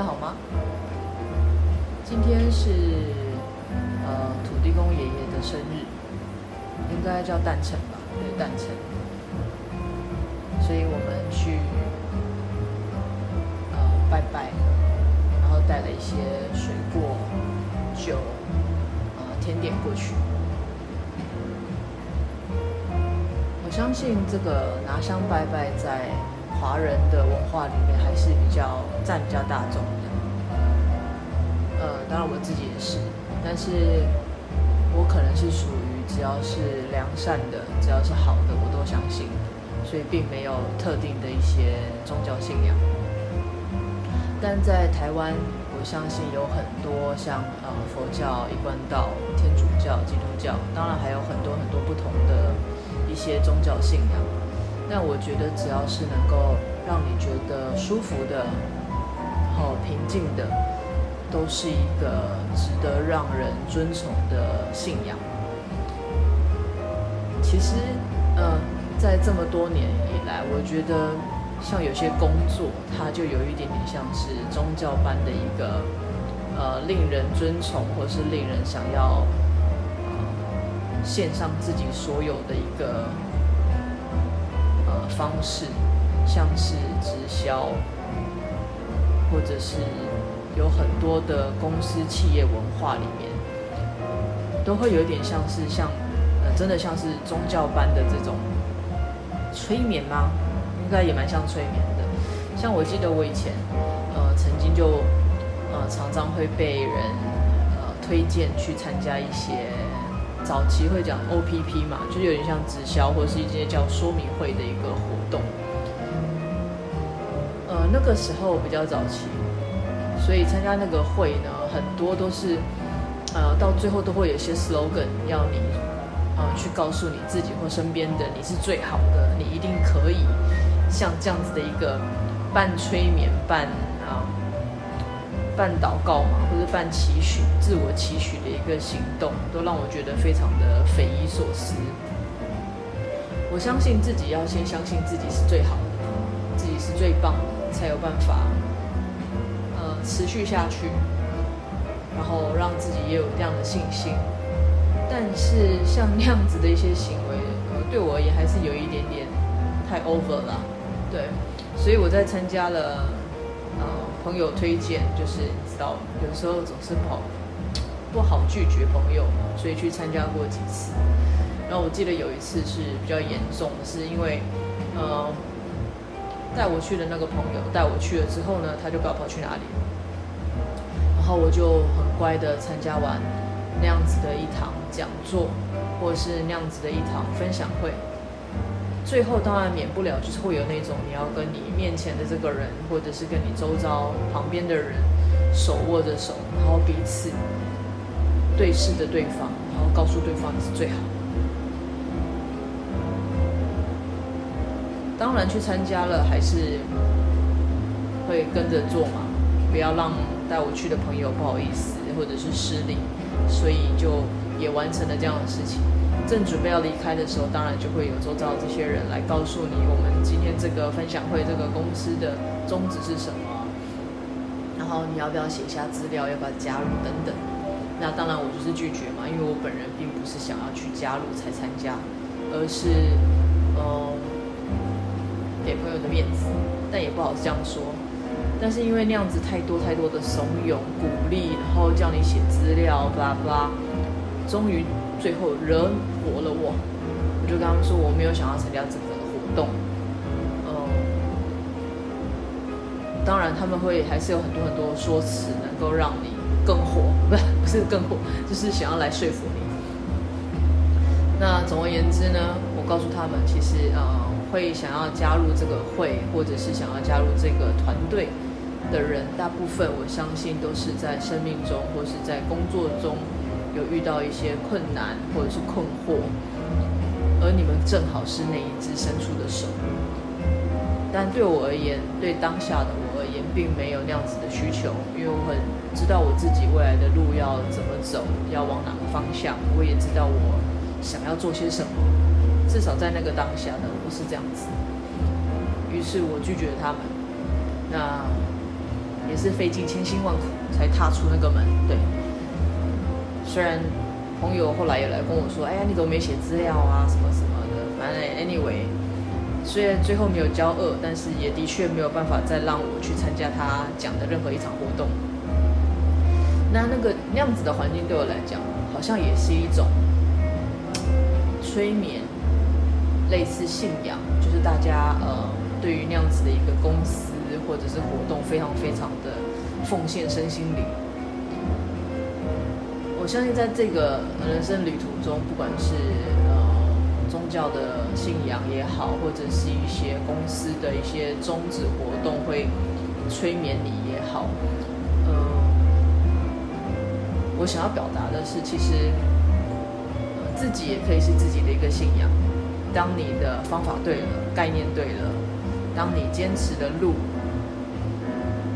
天好吗？今天是呃土地公爷爷的生日，应该叫诞辰吧？对，诞辰。所以我们去呃拜拜，然后带了一些水果、酒、呃甜点过去。我相信这个拿香拜拜在华人的文化里面还是比较占比较大众。呃，当然我自己也是，但是我可能是属于只要是良善的，只要是好的，我都相信，所以并没有特定的一些宗教信仰。但在台湾，我相信有很多像呃佛教、一贯道、天主教、基督教，当然还有很多很多不同的。一些宗教信仰，但我觉得只要是能够让你觉得舒服的、好平静的，都是一个值得让人尊崇的信仰。其实，呃，在这么多年以来，我觉得像有些工作，它就有一点点像是宗教般的一个，呃，令人尊崇，或是令人想要。献上自己所有的一个呃方式，像是直销，或者是有很多的公司企业文化里面，都会有点像是像呃真的像是宗教般的这种催眠吗？应该也蛮像催眠的。像我记得我以前呃曾经就呃常常会被人呃推荐去参加一些。早期会讲 OPP 嘛，就有点像直销或是一些叫说明会的一个活动。呃，那个时候比较早期，所以参加那个会呢，很多都是呃到最后都会有些 slogan 要你呃去告诉你自己或身边的你是最好的，你一定可以像这样子的一个半催眠半啊。半祷告嘛，或者半期许、自我期许的一个行动，都让我觉得非常的匪夷所思。我相信自己要先相信自己是最好的，自己是最棒的，才有办法持续下去，然后让自己也有这样的信心。但是像那样子的一些行为，呃，对我而言还是有一点点太 over 了。对，所以我在参加了。朋友推荐，就是你知道，有时候总是不好不好拒绝朋友，所以去参加过几次。然后我记得有一次是比较严重的，是因为呃带我去的那个朋友带我去了之后呢，他就不知道跑去哪里，然后我就很乖的参加完那样子的一堂讲座，或者是那样子的一堂分享会。最后当然免不了就是会有那种你要跟你面前的这个人，或者是跟你周遭旁边的人手握着手，然后彼此对视着对方，然后告诉对方你是最好当然去参加了还是会跟着做嘛，不要让带我去的朋友不好意思或者是失礼，所以就也完成了这样的事情。正准备要离开的时候，当然就会有周遭这些人来告诉你，我们今天这个分享会这个公司的宗旨是什么，然后你要不要写下资料，要不要加入等等。那当然我就是拒绝嘛，因为我本人并不是想要去加入才参加，而是嗯给朋友的面子，但也不好这样说。但是因为那样子太多太多的怂恿、鼓励，然后叫你写资料，巴拉巴拉，终于。最后惹火了我，我就跟他们说我没有想要参加这个活动。嗯，当然他们会还是有很多很多说辞能够让你更火，不是不是更火，就是想要来说服你。那总而言之呢，告诉他们，其实呃会想要加入这个会，或者是想要加入这个团队的人，大部分我相信都是在生命中或是在工作中。有遇到一些困难或者是困惑，而你们正好是那一只伸出的手。但对我而言，对当下的我而言，并没有那样子的需求，因为我很知道我自己未来的路要怎么走，要往哪个方向。我也知道我想要做些什么，至少在那个当下的我是这样子。于是我拒绝了他们。那也是费尽千辛万苦才踏出那个门。对，虽然朋友后来也来跟我说：“哎呀，你怎么没写资料啊？什么什么的。”反正 anyway，虽然最后没有交恶，但是也的确没有办法再让我去参加他讲的任何一场活动。那那个那样子的环境对我来讲，好像也是一种催眠，类似信仰，就是大家呃对于那样子的一个公司或者是活动，非常非常的奉献身心灵。我相信在这个人生旅途中，不管是呃宗教的信仰也好，或者是一些公司的一些宗旨活动会催眠你也好。我想要表达的是，其实自己也可以是自己的一个信仰。当你的方法对了，概念对了，当你坚持的路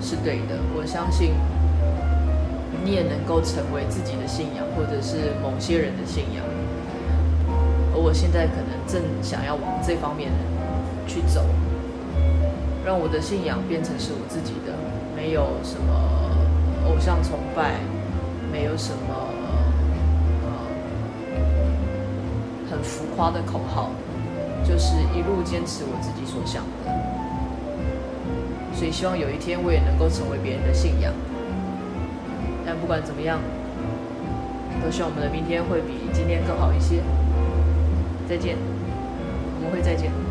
是对的，我相信你也能够成为自己的信仰，或者是某些人的信仰。而我现在可能正想要往这方面去走，让我的信仰变成是我自己的，没有什么偶像崇拜。没有什么很浮夸的口号，就是一路坚持我自己所想的。所以希望有一天我也能够成为别人的信仰。但不管怎么样，都希望我们的明天会比今天更好一些。再见，我们会再见。